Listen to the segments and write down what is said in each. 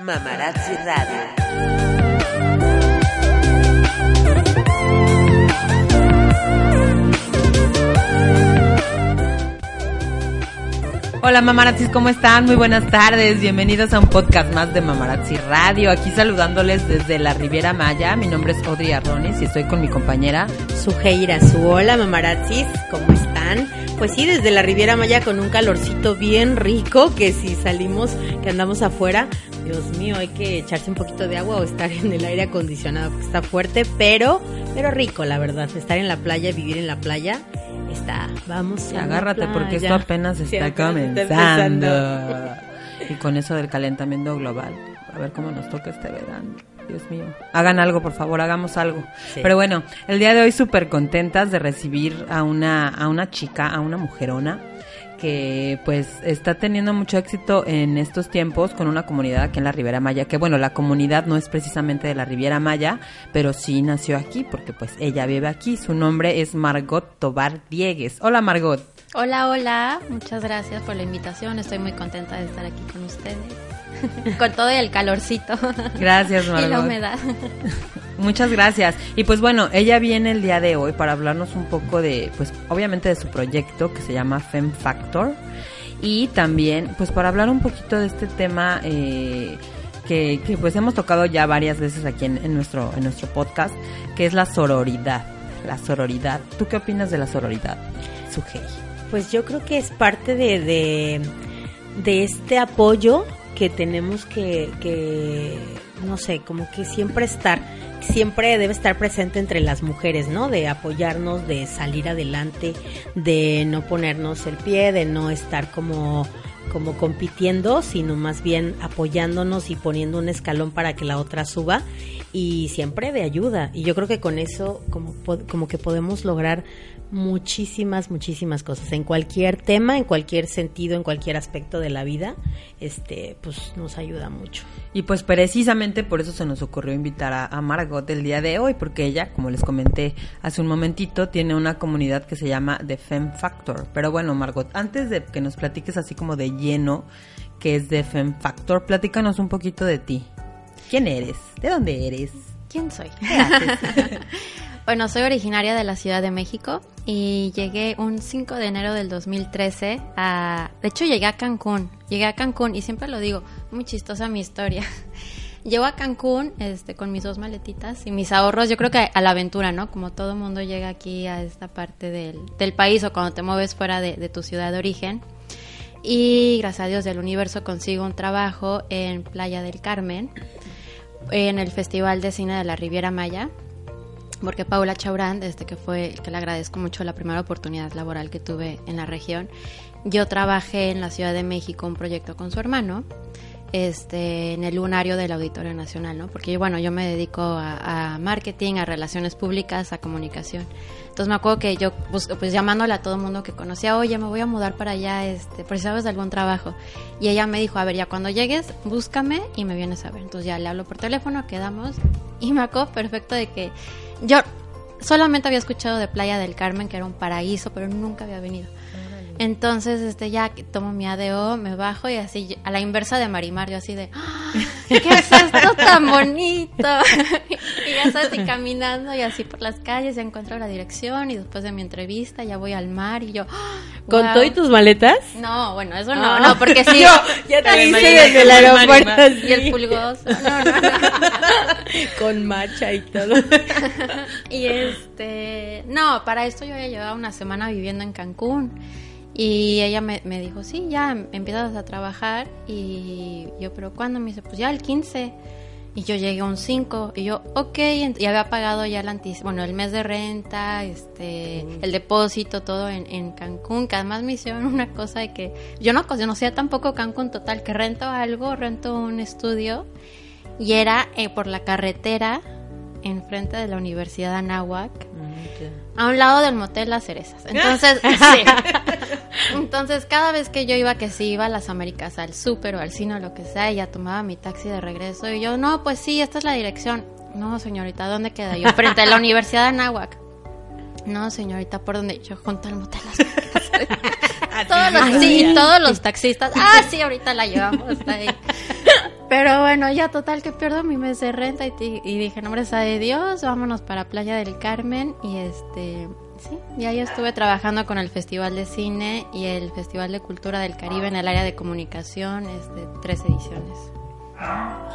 Mamarazzi Radio. Hola mamarazzis, ¿cómo están? Muy buenas tardes, bienvenidos a un podcast más de Mamarazzi Radio. Aquí saludándoles desde la Riviera Maya. Mi nombre es Audrey Arrones y estoy con mi compañera Sujeira, su hola mamarazzis, ¿cómo están? Pues sí, desde la Riviera Maya con un calorcito bien rico, que si salimos, que andamos afuera, Dios mío, hay que echarse un poquito de agua o estar en el aire acondicionado, porque está fuerte, pero, pero rico, la verdad, estar en la playa, vivir en la playa, está, vamos a Agárrate porque esto apenas está comenzando. Y con eso del calentamiento global, a ver cómo nos toca este verano. Dios mío. Hagan algo, por favor, hagamos algo. Sí. Pero bueno, el día de hoy súper contentas de recibir a una, a una chica, a una mujerona que pues está teniendo mucho éxito en estos tiempos con una comunidad aquí en la Riviera Maya, que bueno, la comunidad no es precisamente de la Riviera Maya, pero sí nació aquí porque pues ella vive aquí. Su nombre es Margot Tobar Diegues. Hola Margot. Hola, hola, muchas gracias por la invitación, estoy muy contenta de estar aquí con ustedes, con todo el calorcito Gracias Margot. y la humedad. Muchas gracias. Y pues bueno, ella viene el día de hoy para hablarnos un poco de, pues obviamente de su proyecto que se llama Fem Factor y también pues para hablar un poquito de este tema eh, que, que, pues hemos tocado ya varias veces aquí en, en nuestro en nuestro podcast, que es la sororidad. La sororidad. ¿Tú qué opinas de la sororidad, Sujei? Pues yo creo que es parte de, de, de este apoyo que tenemos que, que, no sé, como que siempre estar, siempre debe estar presente entre las mujeres, ¿no? De apoyarnos, de salir adelante, de no ponernos el pie, de no estar como como compitiendo, sino más bien apoyándonos y poniendo un escalón para que la otra suba y siempre de ayuda. Y yo creo que con eso como, como que podemos lograr muchísimas, muchísimas cosas. En cualquier tema, en cualquier sentido, en cualquier aspecto de la vida, este, pues nos ayuda mucho. Y pues precisamente por eso se nos ocurrió invitar a, a Margot el día de hoy, porque ella, como les comenté hace un momentito, tiene una comunidad que se llama The Fem Factor. Pero bueno, Margot, antes de que nos platiques así como de lleno que es The Fem Factor, platícanos un poquito de ti. ¿Quién eres? ¿De dónde eres? ¿Quién soy? ¿Qué haces? Bueno, soy originaria de la Ciudad de México y llegué un 5 de enero del 2013 a... De hecho, llegué a Cancún. Llegué a Cancún y siempre lo digo, muy chistosa mi historia. Llego a Cancún este, con mis dos maletitas y mis ahorros, yo creo que a la aventura, ¿no? Como todo mundo llega aquí a esta parte del, del país o cuando te mueves fuera de, de tu ciudad de origen. Y gracias a Dios del universo consigo un trabajo en Playa del Carmen, en el Festival de Cine de la Riviera Maya porque Paula Chaurán, desde que fue, que le agradezco mucho la primera oportunidad laboral que tuve en la región, yo trabajé en la Ciudad de México un proyecto con su hermano, este, en el lunario del Auditorio Nacional, ¿no? Porque bueno, yo me dedico a, a marketing, a relaciones públicas, a comunicación. Entonces me acuerdo que yo, pues, pues llamándole a todo el mundo que conocía, oye, me voy a mudar para allá, este, por si sabes de algún trabajo. Y ella me dijo, a ver, ya cuando llegues, búscame y me vienes a ver. Entonces ya le hablo por teléfono, quedamos. Y me acuerdo perfecto de que yo solamente había escuchado de Playa del Carmen, que era un paraíso, pero nunca había venido. Entonces, este, ya tomo mi ADO, me bajo y así, a la inversa de Marimar, yo así de, ¡Ah! ¿qué es esto tan bonito? y ya sabes, y caminando y así por las calles, ya encuentro la dirección y después de mi entrevista ya voy al mar y yo, ¡Ah! ¿Con wow". todo y tus maletas? No, bueno, eso no, Ah. no, porque sí. Yo, ya te hice desde el aeropuerto. Y el pulgoso. No, no, no. Con macha y todo. Y este, no, para esto yo ya llevaba una semana viviendo en Cancún. Y ella me, me dijo, sí, ya empiezas a trabajar. Y yo, pero ¿cuándo? Me dice, pues ya el 15. Y yo llegué a un 5 y yo, ok, y había pagado ya el bueno, el mes de renta, este, el depósito, todo en, en Cancún, que además me hicieron una cosa de que yo no conocía tampoco Cancún total, que rento algo, rento un estudio y era eh, por la carretera enfrente de la Universidad de Anáhuac, a un lado del motel Las Cerezas. Entonces, sí. Entonces, cada vez que yo iba, que sí iba a las Américas, al súper o al cine o lo que sea, ella tomaba mi taxi de regreso y yo, no, pues sí, esta es la dirección. No, señorita, ¿dónde queda yo? Frente a la Universidad de Anáhuac. No, señorita, ¿por dónde? Yo junto al motel Las Cerezas. todos los, sí, todos los taxistas. Ah, sí, ahorita la llevamos hasta ahí. Pero bueno, ya total que pierdo mi mes de renta y, y dije, nombre sea de Dios, vámonos para Playa del Carmen y este, sí, y ahí estuve trabajando con el Festival de Cine y el Festival de Cultura del Caribe en el área de comunicación, este, tres ediciones.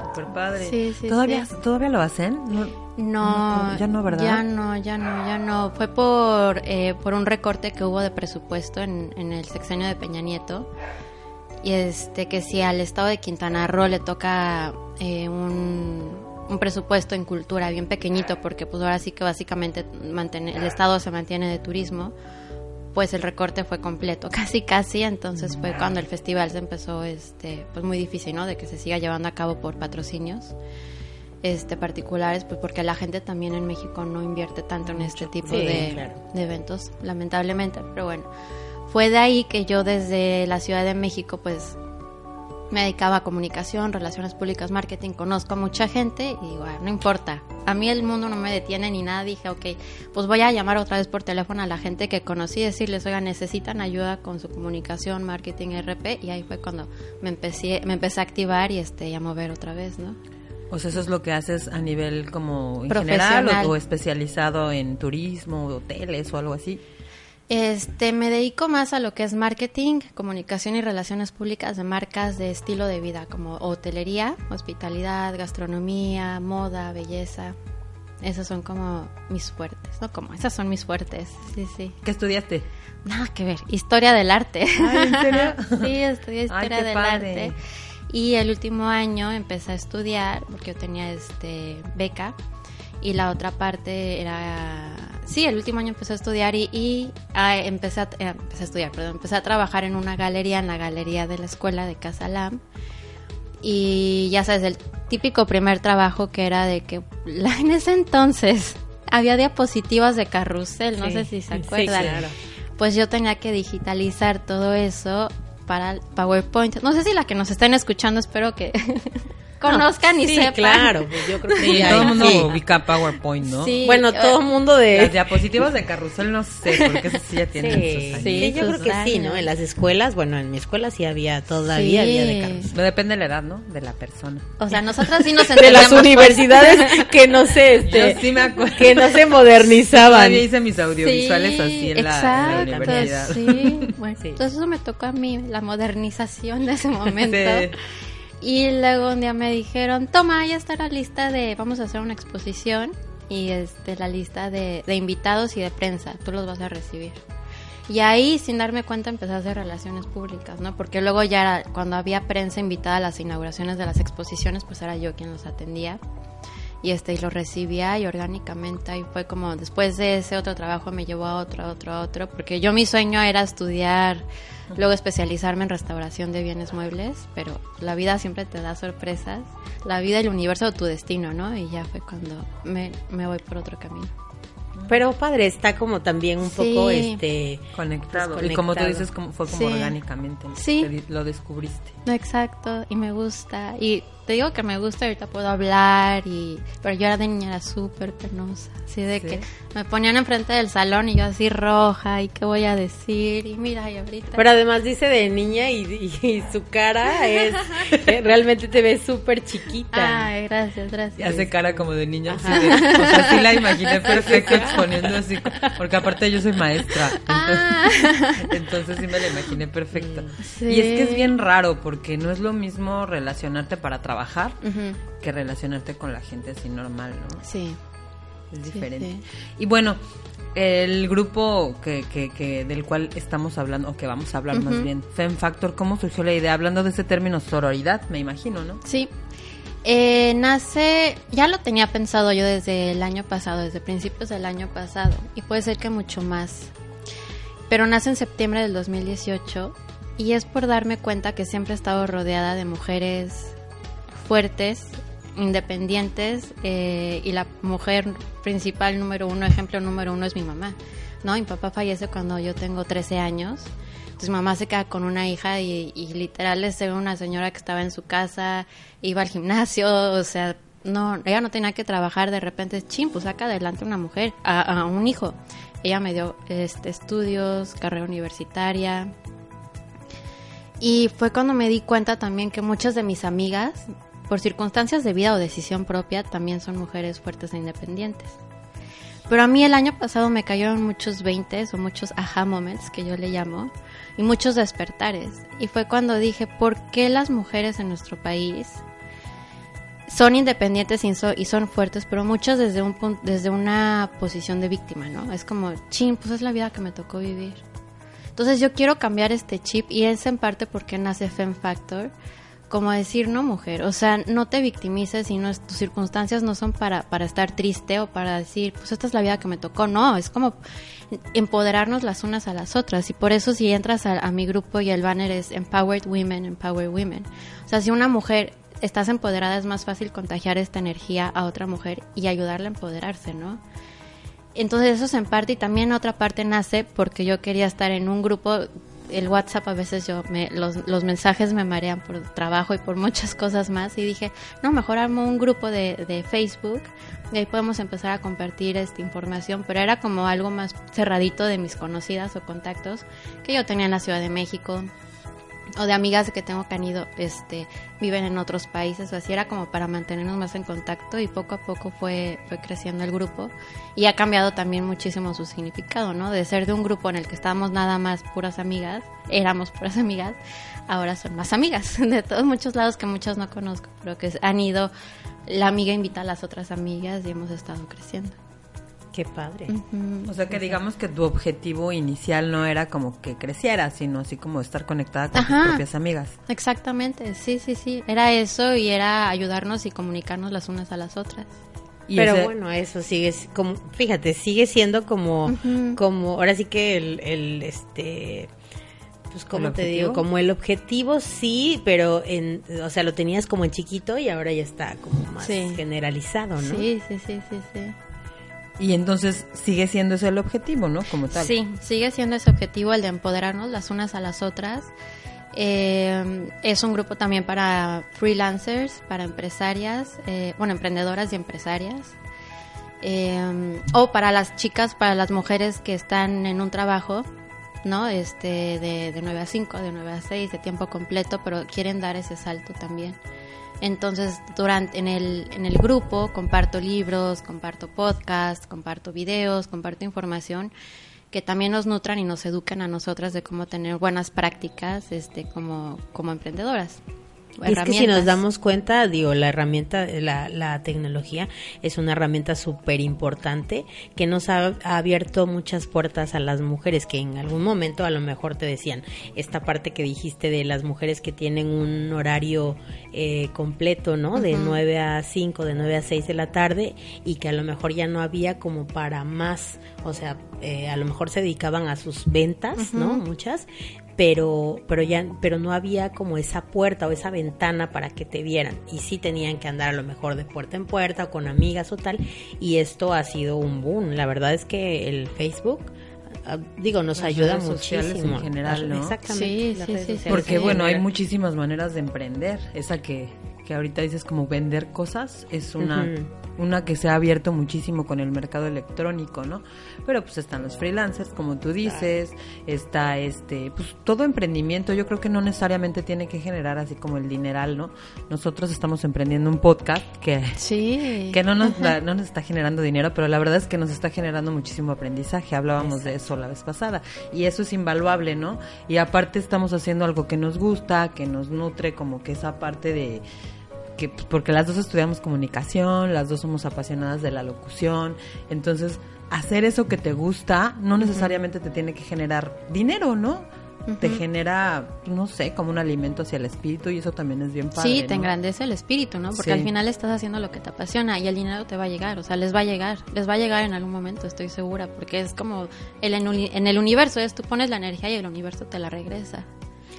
Súper padre. Sí, sí, ¿Todavía, sí. ¿Todavía lo hacen? No. No, No, ya no, ¿verdad? Ya no, ya no, ya no. Fue por, eh, por un recorte que hubo de presupuesto en, en el sexenio de Peña Nieto. Y este, que si al estado de Quintana Roo le toca eh, un, un presupuesto en cultura bien pequeñito, porque pues ahora sí que básicamente el estado se mantiene de turismo, pues el recorte fue completo, casi casi, entonces fue cuando el festival se empezó, este, pues muy difícil, ¿no? De que se siga llevando a cabo por patrocinios este particulares pues porque la gente también en México no invierte tanto en este tipo Sí, de, claro. de eventos lamentablemente pero bueno fue de ahí que yo desde la Ciudad de México pues me dedicaba a comunicación, relaciones públicas, marketing, conozco a mucha gente y digo, "Ah, no importa, a mí el mundo no me detiene ni nada, dije, ok, pues voy a llamar otra vez por teléfono a la gente que conocí y decirles, oigan, necesitan ayuda con su comunicación, marketing, RP, y ahí fue cuando me empecé, me empecé a activar y este, y a mover otra vez, ¿no? O sea, eso es lo que haces a nivel como en general o, o especializado en turismo, hoteles o algo así. Este, me dedico más a lo que es marketing, comunicación y relaciones públicas de marcas de estilo de vida, como hotelería, hospitalidad, gastronomía, moda, belleza. Esas son como mis fuertes, ¿no? Como esas son mis fuertes, sí, sí. ¿Qué estudiaste? Nada que ver, historia del arte. Ay, ¿en serio? sí, estudié Ay, historia qué del padre. arte. Y el último año empecé a estudiar, porque yo tenía este beca, y la otra parte era... Sí, el último año empecé a estudiar y, y, ah, empecé, a, eh, empecé a estudiar, perdón, empecé a trabajar en una galería, en la galería de la escuela de Casa Lam. Y ya sabes, el típico primer trabajo que era de que la- en ese entonces había diapositivas de carrusel, no Sí, sé si se sí, acuerdan. claro. Pues yo tenía que digitalizar todo eso para el PowerPoint. No sé si la que nos están escuchando, espero que conozcan y sí, sepan. claro, pues yo creo que Sí, ya todo el mundo sí. ubica PowerPoint, ¿no? Sí, Bueno, eh, todo el mundo Las de... diapositivas de carrusel no sé, porque esas sí ya tienen Sí, sus años. Sí, sí, yo creo que sí, años. ¿no? En las escuelas, bueno, en mi escuela sí había, todavía Sí. había de carros. No depende de la edad, ¿no? De la persona. O sea, nosotras sí nos De las universidades que no sé, este, Yo sí me acuerdo. que no se modernizaban. Todavía hice mis audiovisuales así en la, en la exacto, universidad. Sí, bueno, Sí. entonces eso me tocó a mí, la modernización de ese momento. Y luego un día me dijeron, toma, ya está la lista de, vamos a hacer una exposición y este la lista de, invitados y de prensa, tú los vas a recibir. Y ahí, sin darme cuenta, empecé a hacer relaciones públicas, ¿no? Porque luego ya cuando había prensa invitada a las inauguraciones de las exposiciones, pues era yo quien los atendía. Y este, y lo recibía y orgánicamente ahí fue como, después de ese otro trabajo me llevó a otro, a otro, a otro, porque yo mi sueño era estudiar, luego especializarme en restauración de bienes muebles, pero la vida siempre te da sorpresas, la vida, el universo, tu destino, ¿no? Y ya fue cuando me, me voy por otro camino. Pero padre, está como también un Sí. poco este Conectado. Pues Y como tú dices, como, fue como Sí. orgánicamente. Sí. Lo descubriste. Exacto, y me gusta. Y te digo que me gusta, ahorita puedo hablar, y pero yo era de niña, era súper penosa. Así de Sí. que me ponían enfrente del salón y yo así roja, y qué voy a decir, y mira, y ahorita. Pero además dice de niña y, y- y su cara es eh, realmente te ves súper chiquita. Ay, gracias, Y gracias. hace cara como de niña. así de- o sea, sí la imaginé perfecto exponiendo así. Porque aparte yo soy maestra. Ah. Entonces, entonces sí me la imaginé perfecta. Sí. Y es que es bien raro porque no es lo mismo relacionarte para trabajar Ujú, que relacionarte con la gente así normal, ¿no? Sí. Es diferente. sí. Y bueno, el grupo que, que, que del cual estamos hablando, o que vamos a hablar más bien, Fem Factor, ¿cómo surgió la idea? Hablando de ese término sororidad, me imagino, ¿no? Sí. Eh, nace, ya lo tenía pensado yo desde el año pasado, desde principios del año pasado, y puede ser que mucho más. Pero nace en septiembre del 2018 y es por darme cuenta que siempre he estado rodeada de mujeres fuertes, independientes, eh, y la mujer principal número uno, ejemplo número uno es mi mamá. ¿no? Mi papá fallece cuando yo tengo 13 años. Entonces mamá se queda con una hija y, y literal es una señora que estaba en su casa, iba al gimnasio, o sea, no, ella no tenía que trabajar, de repente, chim, pues saca adelante una mujer, a, a un hijo. Ella me dio este, estudios, carrera universitaria. Y fue cuando me di cuenta también que muchas de mis amigas, por circunstancias de vida o decisión propia, también son mujeres fuertes e independientes. Pero a mí el año pasado me cayeron muchos veintes o muchos aha moments que yo le llamo y muchos despertares. Y fue cuando dije, ¿por qué las mujeres en nuestro país son independientes y son, fuertes, pero muchas desde un desde una posición de víctima, ¿no? Es como, ching, pues es la vida que me tocó vivir. Entonces yo quiero cambiar este chip y es en parte porque nace Fem Factor como decir, no mujer, o sea, no te victimices y no, tus circunstancias no son para, para estar triste o para decir, pues esta es la vida que me tocó, no, es como empoderarnos las unas a las otras y por eso si entras a, a mi grupo y el banner es Empowered Women, Empowered Women, o sea, si una mujer estás empoderada es más fácil contagiar esta energía a otra mujer y ayudarla a empoderarse, ¿no? Entonces eso es en parte y también otra parte nace porque yo quería estar en un grupo el WhatsApp a veces yo me, los, los, mensajes me marean por trabajo y por muchas cosas más. Y dije, no, mejor armo un grupo de, de Facebook y ahí podemos empezar a compartir esta información, pero era como algo más cerradito de mis conocidas o contactos que yo tenía en la Ciudad de México o de amigas que tengo que han ido, este, viven en otros países o así, era como para mantenernos más en contacto y poco a poco fue, fue creciendo el grupo y ha cambiado también muchísimo su significado, ¿no? De ser de un grupo en el que estábamos nada más puras amigas, éramos puras amigas, ahora son más amigas de todos muchos lados que muchas no conozco, pero que han ido, la amiga invita a las otras amigas y hemos estado creciendo. Qué padre. Uh -huh. O sea que digamos que tu objetivo inicial no era como que creciera, sino así como estar conectada con Ajá. tus propias amigas. Exactamente, sí, sí, sí. Era eso y era ayudarnos y comunicarnos las unas a las otras. Y Pero ese... bueno, eso sigue como, fíjate, sigue siendo como, uh -huh. como, ahora sí que el, el este, pues como te digo, como el objetivo sí, pero en, o sea, lo tenías como en chiquito y ahora ya está como más sí. generalizado, ¿no? Sí, sí, sí, sí, sí. Y entonces sigue siendo ese el objetivo, ¿no? Como tal. Sí, sigue siendo ese objetivo el de empoderarnos las unas a las otras. Eh, es un grupo también para freelancers, para empresarias, eh, bueno, emprendedoras y empresarias. Eh, o para las chicas, para las mujeres que están en un trabajo, ¿no? Este, de, de 9 a 5, de 9 a 6, de tiempo completo, pero quieren dar ese salto también. Entonces, durante en el, en el grupo comparto libros, comparto podcasts, comparto videos, comparto información que también nos nutran y nos educan a nosotras de cómo tener buenas prácticas este, como, como emprendedoras. Es que si nos damos cuenta, digo, la herramienta, la, la tecnología es una herramienta súper importante que nos ha, ha, abierto muchas puertas a las mujeres que en algún momento a lo mejor te decían esta parte que dijiste de las mujeres que tienen un horario eh, completo, ¿no? De uh -huh. 9 a 5, de 9 a 6 de la tarde y que a lo mejor ya no había como para más, o sea, eh, a lo mejor se dedicaban a sus ventas, uh -huh. ¿no? Muchas, pero pero ya pero no había como esa puerta o esa ventana para que te vieran y sí tenían que andar a lo mejor de puerta en puerta o con amigas o tal y esto ha sido un boom la verdad es que el Facebook ah, digo nos Las ayuda redes muchísimo en general, ¿no? exactamente Sí, las sí, redes sí, Porque en bueno, hay muchísimas maneras de emprender. Esa que, que ahorita dices como vender cosas es una. Una que se ha abierto muchísimo con el mercado electrónico, ¿no? Pero pues están los freelancers, como tú dices, está este, pues todo emprendimiento, yo creo que no necesariamente tiene que generar así como el dineral, ¿no? Nosotros estamos emprendiendo un podcast que Sí. que no nos, da- no nos está generando dinero, pero la verdad es que nos está generando muchísimo aprendizaje. Hablábamos de eso la vez pasada. Y eso es invaluable, ¿no? Y aparte estamos haciendo algo que nos gusta, que nos nutre, como que esa parte de que pues, porque las dos estudiamos comunicación, las dos somos apasionadas de la locución, entonces hacer eso que te gusta no necesariamente te tiene que generar dinero, ¿no? te genera, no sé, como un alimento hacia el espíritu y eso también es bien padre. Sí, te ¿no? engrandece el espíritu, ¿no? Porque Sí. al final estás haciendo lo que te apasiona y el dinero te va a llegar, o sea, les va a llegar, les va a llegar en algún momento, estoy segura, porque es como el en, en el universo, es tú pones la energía y el universo te la regresa.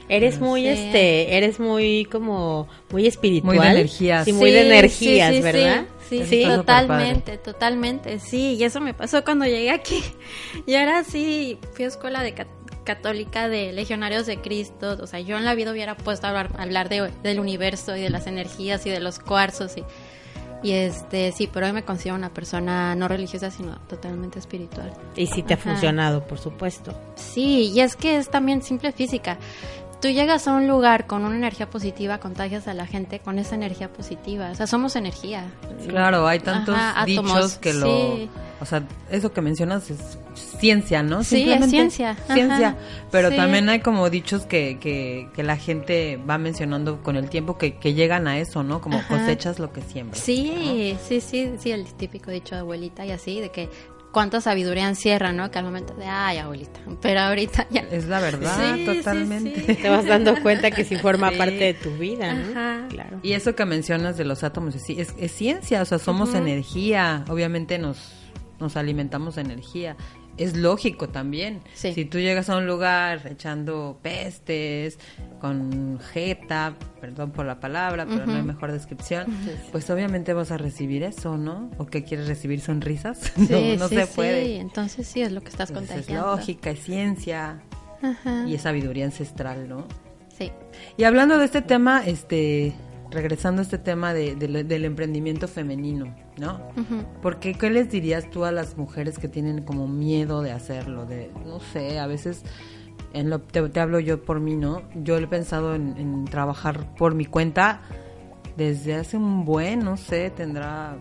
Eres muy, Sí. este, eres muy como, muy espiritual. Muy de energías. Sí, muy de Sí, energías, sí, sí, ¿verdad? Sí, sí, totalmente, totalmente, sí, y eso me pasó cuando llegué aquí. Yo era así, fui a escuela de cat- católica de legionarios de Cristo, o sea, yo en la vida hubiera puesto a hablar, a hablar de, del universo y de las energías y de los cuarzos y, y este, sí, pero hoy me considero una persona no religiosa, sino totalmente espiritual. Y sí te ha funcionado, por supuesto. Sí, y es que es también simple física. Tú llegas a un lugar con una energía positiva, contagias a la gente con esa energía positiva. O sea, somos energía. Claro, hay tantos Ajá, átomos, dichos que lo... sí. O sea, eso que mencionas es ciencia, ¿no? Sí, es ciencia, ajá, Ciencia. Pero sí. también hay como dichos que, que, que la gente va mencionando con el tiempo que, que llegan a eso, ¿no? Como Ajá. cosechas lo que siembras. Sí, sí, sí, sí, el típico dicho de abuelita y así, de que cuánta sabiduría encierra, ¿no? Que al momento de, ay, abuelita, pero ahorita ya... Es la verdad, Sí, totalmente. sí. Te vas dando cuenta que sí forma Sí. parte de tu vida, ¿no? Ajá. Claro. Y eso que mencionas de los átomos, es, es, es ciencia, o sea, somos energía, obviamente nos, nos alimentamos de energía. Es lógico también. Sí. Si tú llegas a un lugar echando pestes, con jeta, perdón por la palabra, pero no hay mejor descripción, pues obviamente vas a recibir eso, ¿no? ¿O qué quieres recibir? ¿Sonrisas? Sí, no no sí, se sí, puede. entonces sí, es lo que estás Entonces, es contagiando. lógica, es ciencia Ajá. y es sabiduría ancestral, ¿no? Sí. Y hablando de este tema, este, regresando a este tema de- de- del emprendimiento femenino, ¿no? Porque, ¿qué les dirías tú a las mujeres que tienen como miedo de hacerlo? De, no sé, a veces, en lo, te, te hablo yo por mí, ¿no? Yo he pensado en, en trabajar por mi cuenta desde hace un buen, no sé, tendrá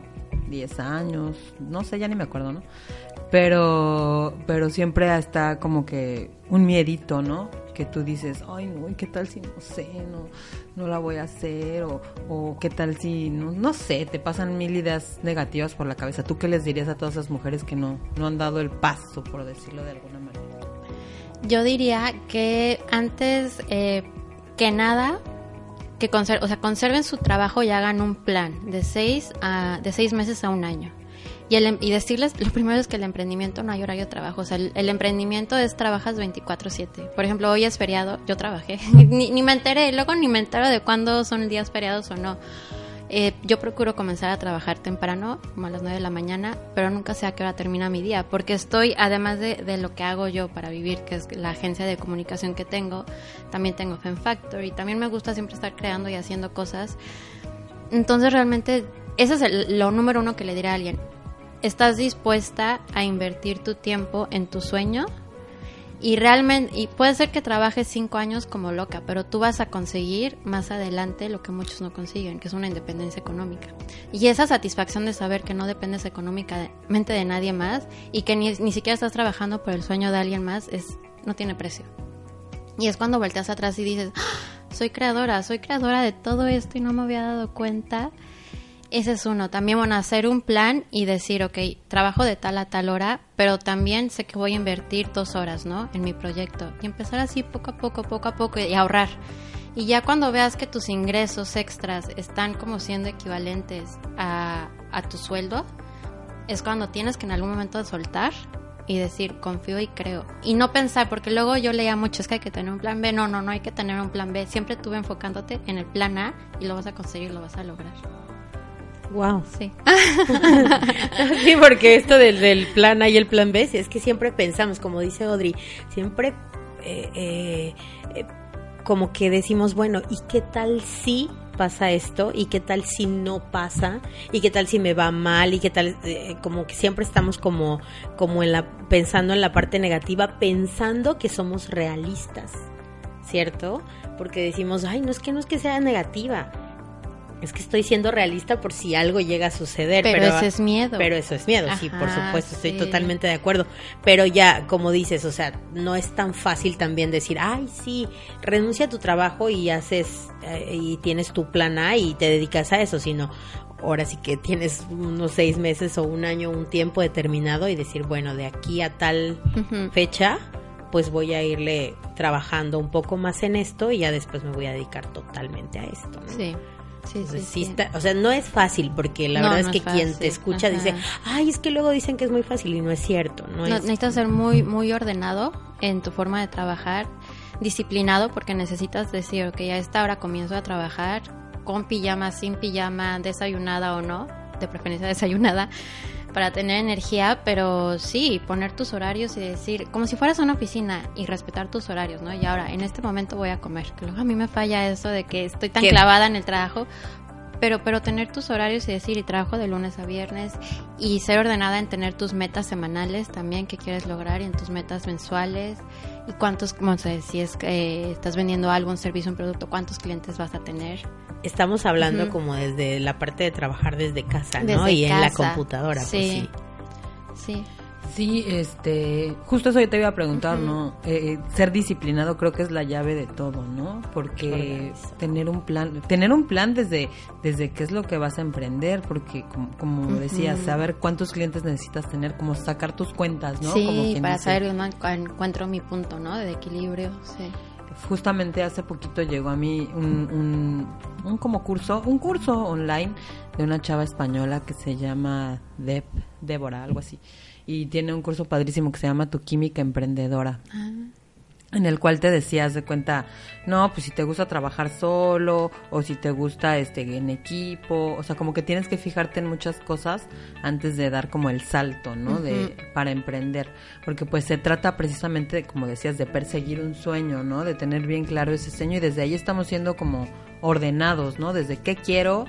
10 años, no sé, ya ni me acuerdo, ¿no? Pero, pero siempre está como que un miedito, ¿no? Que tú dices, ay, no, ¿y ¿qué tal si no sé, no, no la voy a hacer? O, o qué tal si, no, no sé, te pasan mil ideas negativas por la cabeza. ¿Tú qué les dirías a todas esas mujeres que no, no han dado el paso, por decirlo de alguna manera? Yo diría que antes eh, que nada, que conser- o sea, conserven su trabajo y hagan un plan de seis, a, de seis meses a un año. Y, el, em- y decirles, lo primero es que el emprendimiento no hay horario de trabajo. O sea, el, el emprendimiento es trabajas 24/7. Por ejemplo, hoy es feriado, yo trabajé. ni, ni me enteré, luego ni me entero de cuándo son días feriados o no. Eh, yo procuro comenzar a trabajar temprano, como a las 9 de la mañana, pero nunca sé a qué hora termina mi día, porque estoy, además de, lo que hago yo para vivir, que es la agencia de comunicación que tengo, también tengo Fem Factor y también me gusta siempre estar creando y haciendo cosas. Entonces realmente, ese es el- lo número uno que le diré a alguien. ¿Estás dispuesta a invertir tu tiempo en tu sueño? Y realmente, y puede ser que trabajes cinco años como loca, pero tú vas a conseguir más adelante lo que muchos no consiguen, que es una independencia económica. Y esa satisfacción de saber que no dependes económicamente de nadie más y que ni, ni siquiera estás trabajando por el sueño de alguien más, es, no tiene precio. Y es cuando volteas atrás y dices, "Ah, soy creadora, soy creadora de todo esto y no me había dado cuenta. Ese es uno. También, bueno, hacer un plan y decir, ok, trabajo de tal a tal hora, pero también sé que voy a invertir dos horas, ¿no? En mi proyecto. Y empezar así poco a poco, poco a poco y ahorrar. Y ya cuando veas que tus ingresos extras están como siendo equivalentes a, a tu sueldo, es cuando tienes que en algún momento soltar y decir confío y creo. Y no pensar, porque luego yo leía mucho, es que hay que tener un plan B. No, no, no hay que tener un plan B. Siempre tuve enfocándote en el plan A y lo vas a conseguir, lo vas a lograr. Wow. Sí. Sí, porque esto del, del plan A y el plan B, sí, es que siempre pensamos, como dice Audrey, siempre eh, eh, eh, como que decimos, bueno, ¿y qué tal si pasa esto? ¿Y qué tal si no pasa? ¿Y qué tal si me va mal? ¿Y qué tal? como que siempre estamos como, como en la, pensando en la parte negativa, pensando que somos realistas, ¿cierto? Porque decimos, ay, no es que no es que sea negativa. Es que estoy siendo realista por si algo llega a suceder. Pero, Pero, ese es miedo. pero eso es miedo, sí, por supuesto, estoy totalmente de acuerdo. Pero ya, como dices, o sea, no es tan fácil también decir, ay, sí, renuncia a tu trabajo y haces, eh, y tienes tu plan A y te dedicas a eso, sino ahora sí que tienes unos seis meses o un año, un tiempo determinado y decir, bueno, de aquí a tal fecha pues voy a irle trabajando un poco más en esto y ya después me voy a dedicar totalmente a esto. ¿no? Sí. Sí, sí, sí está- o sea, no es fácil porque la No, verdad no es es que quien te escucha Ajá. dice, ay, es que luego dicen que es muy fácil y no es cierto. No, No, es, necesitas ser muy, muy ordenado en tu forma de trabajar, disciplinado, porque necesitas decir, ok, a esta hora comienzo a trabajar con pijama, sin pijama, desayunada o no, de preferencia desayunada, para tener energía, pero sí, poner tus horarios y decir, como si fueras a una oficina y respetar tus horarios, ¿no? Y ahora, en este momento voy a comer, que luego a mí me falla eso de que estoy tan ¿Qué? clavada en el trabajo, pero, pero tener tus horarios y decir, y trabajo de lunes a viernes, y ser ordenada en tener tus metas semanales también que quieres lograr, y en tus metas mensuales, y cuántos, como sé, si es que eh, estás vendiendo algo, un servicio, un producto, cuántos clientes vas a tener. Estamos hablando como desde la parte de trabajar desde casa, ¿no? Desde y en la computadora, pues Sí. sí. Sí, este, justo eso yo te iba a preguntar, ¿no? Eh, ser disciplinado creo que es la llave de todo, ¿no? Porque tener un plan, tener un plan desde, desde qué es lo que vas a emprender, porque como, como decías, saber cuántos clientes necesitas tener, como sacar tus cuentas, ¿no? Como sí quien para dice. saber dónde encu- encuentro mi punto, ¿no? De equilibrio, sí. Justamente hace poquito llegó a mí un, un, un como curso, un curso online de una chava española que se llama Deb, Débora, algo así. Y tiene un curso padrísimo que se llama Tu Química Emprendedora. En el cual te decías de cuenta, no, pues si te gusta trabajar solo o si te gusta este en equipo, o sea, como que tienes que fijarte en muchas cosas antes de dar como el salto, ¿no? De para emprender, porque pues se trata precisamente, como decías, de perseguir un sueño, ¿no? De tener bien claro ese sueño y desde ahí estamos siendo como ordenados, ¿no? Desde qué quiero,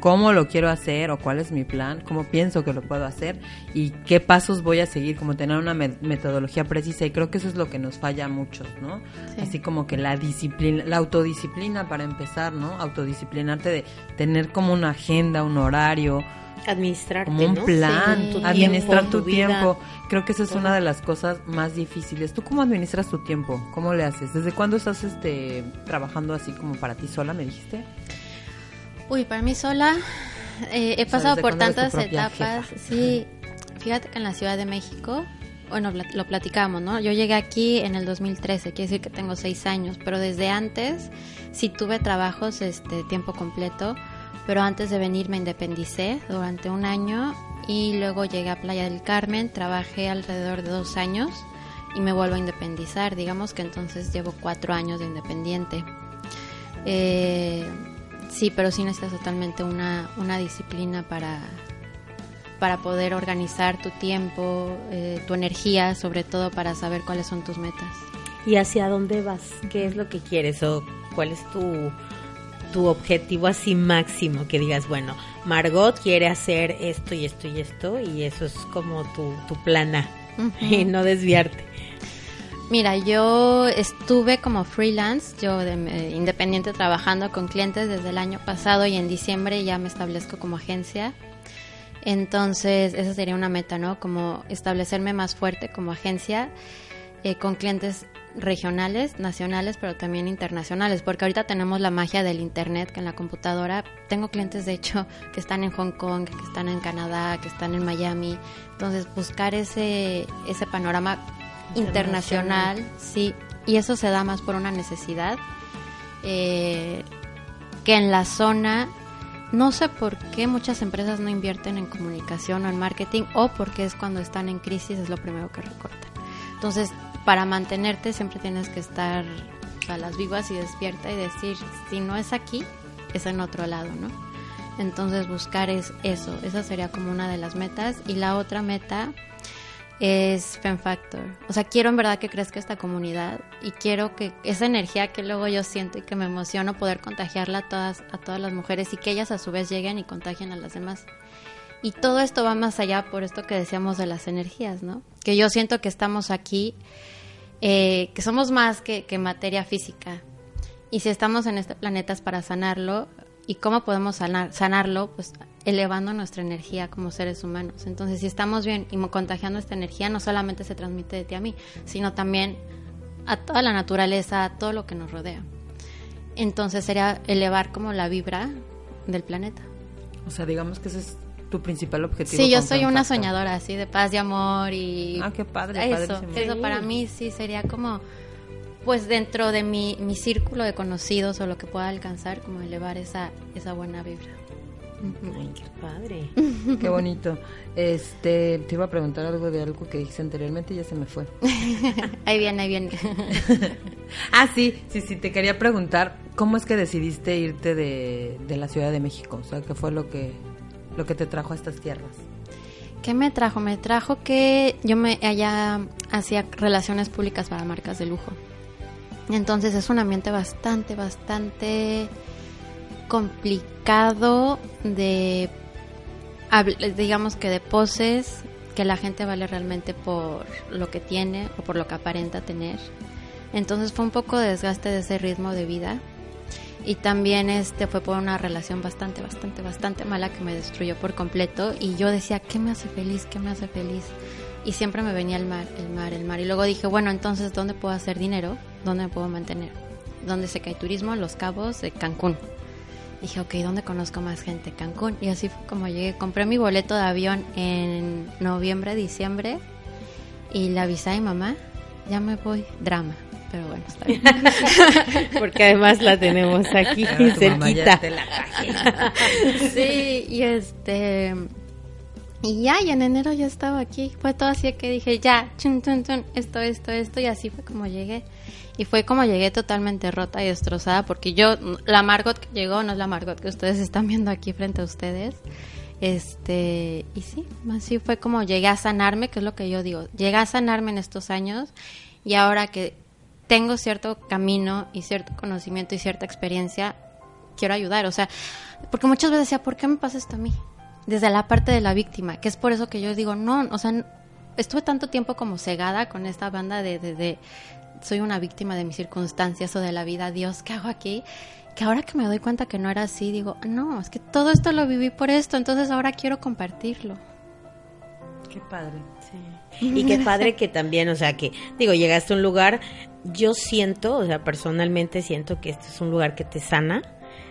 cómo lo quiero hacer o cuál es mi plan, cómo pienso que lo puedo hacer y qué pasos voy a seguir, como tener una me- metodología precisa y creo que eso es lo que nos falla a muchos, ¿no? Sí. Así como que la disciplina, la autodisciplina para empezar, ¿no? Autodisciplinarte de tener como una agenda, un horario, Administrarte, como un ¿no? plan, Sí. Tu administrar tiempo, tu, tiempo. Creo que esa es una de las cosas más difíciles. ¿Tú cómo administras tu tiempo? ¿Cómo le haces? ¿Desde cuándo estás este trabajando así como para ti sola, me dijiste? Uy, para mí sola eh, he pasado ¿desde por tantas etapas. jefa? Sí, fíjate que en la Ciudad de México, bueno, lo platicamos, ¿no? Yo llegué aquí en el 2013, quiere decir que tengo seis años, pero desde antes sí tuve trabajos este tiempo completo, pero antes de venir me independicé durante un año y luego llegué a Playa del Carmen, trabajé alrededor de dos años y me vuelvo a independizar. Digamos que entonces llevo cuatro años de independiente. Eh, sí, pero sí necesitas totalmente una, una disciplina para, para poder organizar tu tiempo, eh, tu energía, sobre todo para saber cuáles son tus metas. ¿Y hacia dónde vas? ¿Qué es lo que quieres? ¿O cuál es tu, tu objetivo así máximo? Que digas, bueno, Margot quiere hacer esto y esto y esto y eso es como tu, tu plana y no desviarte. Mira, yo estuve como freelance, yo de- eh, independiente trabajando con clientes desde el año pasado y en diciembre ya me establezco como agencia. Entonces, esa sería una meta, ¿no? Como establecerme más fuerte como agencia eh, con clientes regionales, nacionales, pero también internacionales, porque ahorita tenemos la magia del internet, que en la computadora tengo clientes de hecho que están en Hong Kong, que están en Canadá, que están en Miami, entonces buscar ese ese panorama internacional, sí, y eso se da más por una necesidad eh, que en la zona no sé por qué muchas empresas no invierten en comunicación o en marketing o porque es cuando están en crisis es lo primero que recortan. Entonces, para mantenerte siempre tienes que estar a las vivas y despierta y decir, si no es aquí, es en otro lado, ¿no? Entonces, buscar es eso, esa sería como una de las metas. Y la otra meta es Fem Factor. O sea, quiero en verdad que crezca esta comunidad y quiero que esa energía que luego yo siento y que me emociono poder contagiarla a todas, a todas las mujeres y que ellas a su vez lleguen y contagien a las demás. Y todo esto va más allá por esto que decíamos de las energías, ¿no? Que yo siento que estamos aquí, eh, que somos más que, que materia física. Y si estamos en este planeta es para sanarlo. ¿Y cómo podemos sanar, sanarlo? Pues elevando nuestra energía como seres humanos. Entonces, si estamos bien y contagiando esta energía, no solamente se transmite de ti a mí, sino también a toda la naturaleza, a todo lo que nos rodea. Entonces sería elevar como la vibra del planeta. O sea, digamos que esa es tu principal objetivo. Sí, yo soy una soñadora así de paz y amor y Ah, qué padre, eso, eso para mí sí sería como pues dentro de mi, mi círculo de conocidos o lo que pueda alcanzar como elevar esa esa buena vibra. Ay, qué padre. Qué bonito. Este, te iba a preguntar algo de algo que dijiste anteriormente y ya se me fue. Ahí viene, ahí viene. Ah, sí, sí, sí, te quería preguntar, ¿cómo es que decidiste irte de, de la Ciudad de México? O sea, ¿qué fue lo que, lo que te trajo a estas tierras? ¿Qué me trajo? Me trajo que yo me allá hacía relaciones públicas para marcas de lujo. Entonces es un ambiente bastante, bastante complicado de, digamos que de poses, que la gente vale realmente por lo que tiene o por lo que aparenta tener. Entonces fue un poco de desgaste de ese ritmo de vida. Y también este fue por una relación bastante, bastante, bastante mala que me destruyó por completo. Y yo decía, ¿qué me hace feliz? ¿Qué me hace feliz? Y siempre me venía el mar, el mar, el mar. Y luego dije, bueno, entonces, ¿dónde puedo hacer dinero? ¿Dónde me puedo mantener? ¿Dónde que hay turismo? Los Cabos, de Cancún. Dije, ok, ¿dónde conozco más gente? Cancún. Y así fue como llegué. Compré mi boleto de avión en noviembre, diciembre. Y le avisé a mi mamá, ya me voy. Drama. Pero bueno, está bien. Porque además la tenemos aquí ya cerquita. te la sí, y este... Y ya, y en enero ya estaba aquí. Fue todo así que dije, ya, chun, chun, chun, esto, esto, esto. Y así fue como llegué. Y fue como llegué totalmente rota y destrozada. Porque yo, la Margot que llegó no es la Margot que ustedes están viendo aquí frente a ustedes. Este, y sí, así fue como llegué a sanarme, que es lo que yo digo. Llegué a sanarme en estos años. Y ahora que tengo cierto camino y cierto conocimiento y cierta experiencia, quiero ayudar. O sea, porque muchas veces decía, ¿por qué me pasa esto a mí? Desde la parte de la víctima, que es por eso que yo digo, no, o sea, estuve tanto tiempo como cegada con esta banda de, de, de soy una víctima de mis circunstancias o de la vida, Dios, ¿qué hago aquí? Que ahora que me doy cuenta que no era así, digo, no, es que todo esto lo viví por esto, entonces ahora quiero compartirlo. Qué padre. Y qué padre que también, o sea, que, digo, llegaste a un lugar, yo siento, o sea, personalmente siento que este es un lugar que te sana,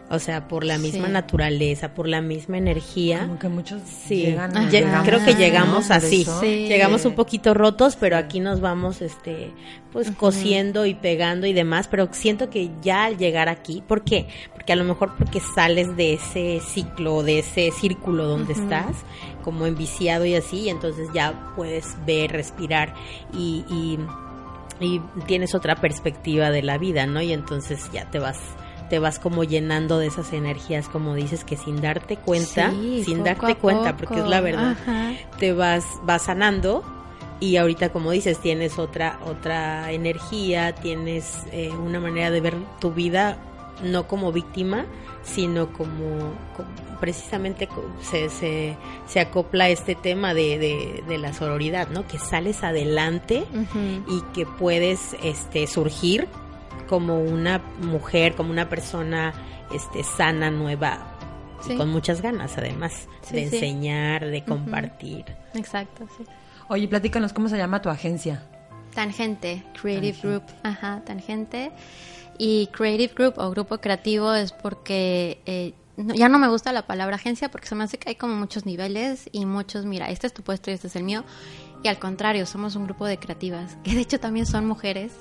o sea, por la misma Sí. naturaleza, por la misma energía. Como que muchos Sí, llegan, Lle- llegamos, creo que llegamos así. Sí. Llegamos un poquito rotos, pero aquí nos vamos, este, pues cosiendo y pegando y demás. Pero siento que ya al llegar aquí, ¿por qué? Porque a lo mejor porque sales de ese ciclo, de ese círculo donde estás, como enviciado y así, y entonces ya puedes ver, respirar y, y, y tienes otra perspectiva de la vida, ¿no? Y entonces ya te vas te vas como llenando de esas energías, como dices, que sin darte cuenta, Sí, sin darte cuenta, porque es la verdad, Ajá. te vas, vas sanando. Y ahorita como dices tienes otra otra energía tienes eh, una manera de ver tu vida no como víctima sino como, como precisamente se, se, se acopla este tema de, de, de la sororidad no que sales adelante y que puedes este surgir como una mujer como una persona este sana nueva y con muchas ganas además Sí, de sí. enseñar de compartir Exacto, sí. Oye, platícanos, ¿cómo se llama tu agencia? Tangente, Creative Tangente. Group, ajá, Tangente. Y Creative Group o grupo creativo es porque eh, no- ya no me gusta la palabra agencia porque se me hace que hay como muchos niveles y muchos, mira, este es tu puesto y este es el mío. Y al contrario, somos un grupo de creativas, que de hecho también son mujeres.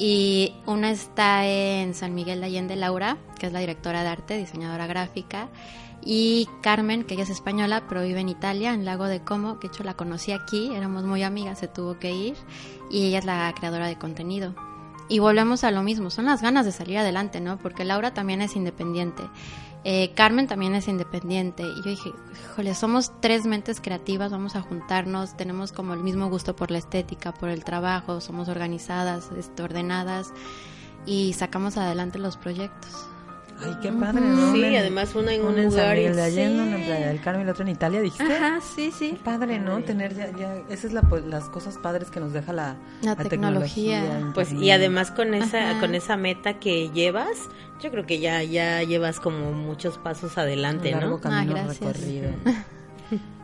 Y una está en San Miguel de Allende, Laura, que es la directora de arte, diseñadora gráfica. Y Carmen, que ella es española, pero vive en Italia, en Lago de Como, que de hecho la conocí aquí, éramos muy amigas, se tuvo que ir. Y ella es la creadora de contenido. Y volvemos a lo mismo, son las ganas de salir adelante, ¿no? Porque Laura también es independiente. Eh, Carmen también es independiente. Y yo dije, híjole, somos tres mentes creativas, vamos a juntarnos, tenemos como el mismo gusto por la estética, por el trabajo, somos organizadas, este, ordenadas y sacamos adelante los proyectos. Ay, qué padre, ¿no? Sí, Una en- además una en un en San lugar de Allende, sí. una en Playa del Carmen y la otra en Italia, ¿dijiste? Ajá, sí, Qué sí. padre, ¿no? Tener ya, ya, esa es la, pues, las cosas padres que nos deja la, La tecnología. Pues y además con esa Ajá. con esa meta que llevas, yo creo que ya ya llevas como muchos pasos adelante, Un largo ¿no? camino Ah, recorrido.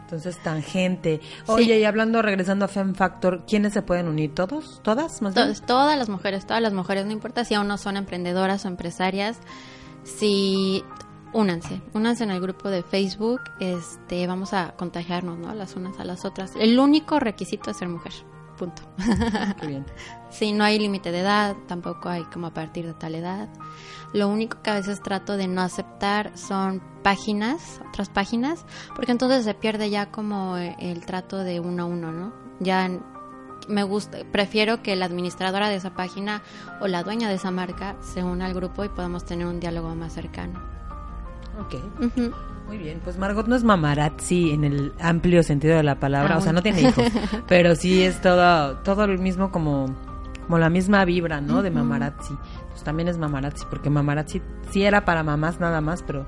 Entonces, tangente. Oye, y hablando, regresando a Fem Factor, ¿quiénes se pueden unir? ¿Todos? ¿Todas? Más bien? Todas las mujeres, todas las mujeres, no importa si aún no son emprendedoras o empresarias, si únanse, únanse en el grupo de Facebook, este, vamos a contagiarnos, ¿no? Las unas a las otras. El único requisito es ser mujer, punto. Qué bien. Sí, no hay límite de edad, tampoco hay como a partir de tal edad. Lo único que a veces trato de no aceptar son páginas, otras páginas, porque entonces se pierde ya como el trato de uno a uno, ¿no? Ya me gusta, prefiero que la administradora de esa página o la dueña de esa marca se una al grupo y podamos tener un diálogo más cercano. Ok. Muy bien, pues Margot no es mamarazzi en el amplio sentido de la palabra, Ah, o sea, no tiene hijos, pero sí es todo, todo el mismo como, como la misma vibra, ¿no? De mamarazzi. Pues también es mamarazzi, porque mamarazzi sí era para mamás nada más, pero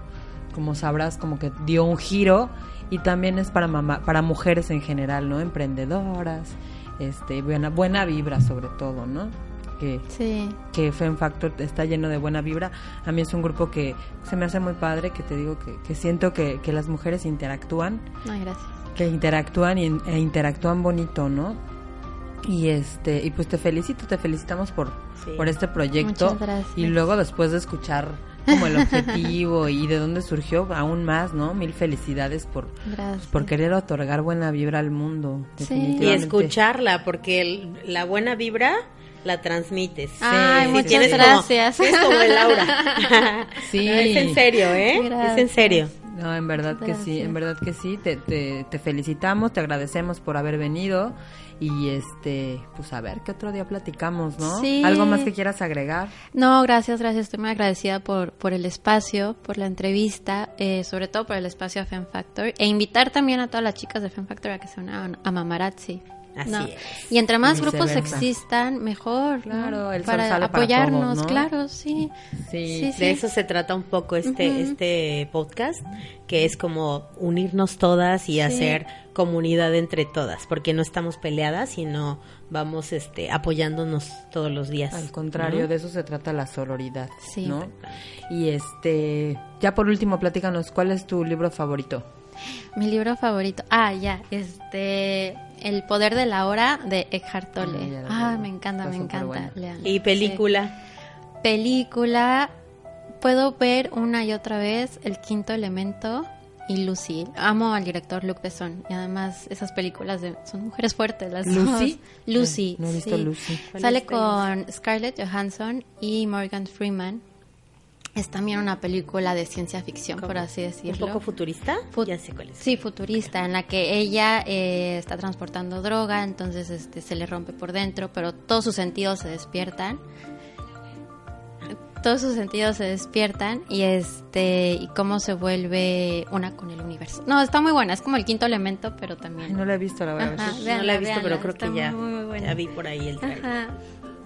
como sabrás, como que dio un giro y también es para mamá, para mujeres en general, ¿no? Emprendedoras, este, buena, buena vibra sobre todo, ¿no? Que, Sí, que Fem Factor está lleno de buena vibra. A mí es un grupo que se me hace muy padre, que te digo que, que siento que, que las mujeres interactúan, ay, gracias. que interactúan y, e interactúan bonito, ¿no? Y este y pues te felicito, te felicitamos por, Sí. por este proyecto. Muchas gracias. Y luego después de escuchar como el objetivo y de dónde surgió, aún más, ¿no? Mil felicidades por, Gracias. por querer otorgar buena vibra al mundo. Sí. Y escucharla, porque el- la buena vibra la transmites. Ay, Sí, muchas tienes como- gracias. es como el aura. Sí. Es en serio, ¿eh? Es en Gracias. serio. No, en verdad que sí, Gracias. en verdad que sí. Te, te, te felicitamos, te agradecemos por haber venido y este, pues a ver qué otro día platicamos, ¿no? Sí. Algo más que quieras agregar. No, gracias, gracias. Estoy muy agradecida por, por el espacio, por la entrevista, eh, sobre todo por el espacio a Fem Factor. E invitar también a todas las chicas de Fem Factor a que se unan a Mamarazzi. Así ¿no? es. Y entre más Y grupos existan, mejor. ¿no? Claro, el sol para sale para apoyarnos, todos, ¿no? claro, sí. Sí, De eso se trata un poco este, este podcast, que es como unirnos todas y hacer comunidad entre todas, porque no estamos peleadas, sino vamos este apoyándonos todos los días. Al contrario, ¿no? de eso se trata la sororidad, Sí. ¿no? Y este, ya por último, platícanos, ¿cuál es tu libro favorito? Mi libro favorito. Ah, ya, este. El poder de la hora de Eckhart Tolle. Ah, Ah, me encanta, Está me encanta. Y película. Sí. Película. Puedo ver una y otra vez El Quinto Elemento y Lucy. Amo al director Luc Besson y además esas películas de, son mujeres fuertes las ¿Lucy? dos. Lucy. Eh, no he visto sí. Lucy. ¿Cuál Sale con Scarlett Johansson y Morgan Freeman. Es también una película de ciencia ficción, por así Un decirlo. poco futurista. Fut- ya sé cuál es. Sí, futurista, en la que ella eh, está transportando droga, entonces este, se le rompe por dentro, pero todos sus sentidos se despiertan. Todos sus sentidos se despiertan y este y cómo se vuelve una con el universo. No, está muy buena, es como el quinto elemento, pero Ay, también. no la he visto, la voy a ver. Ajá. no la he visto, pero creo que ya, muy, muy buena. ya vi por ahí el trailer. Ajá.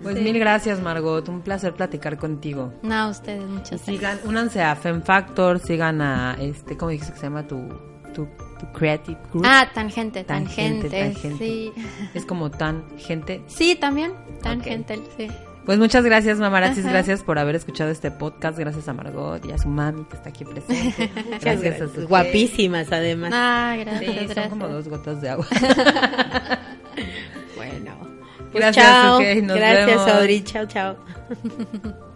Pues Sí. mil gracias, Margot. Un placer platicar contigo. No, ustedes, muchas gracias. sigan, únanse a Fem Factor, sigan a este, ¿cómo dijiste que se llama tu, tu, tu creative group? Ah, tangente, Tangente, tangente, Tangente. sí. Es como tan gente. Sí, también, tangente, sí. Pues muchas gracias, Mamarazzis. Ajá. Gracias por haber escuchado este podcast. Gracias a Margot y a su mami que está aquí presente. Muchas gracias a gracias. su Guapísimas, además. Ah, Sí, gracias, son gracias. como dos gotas de agua. Pues Gracias, chao. nos Gracias, vemos. Audrey. Chao, chao.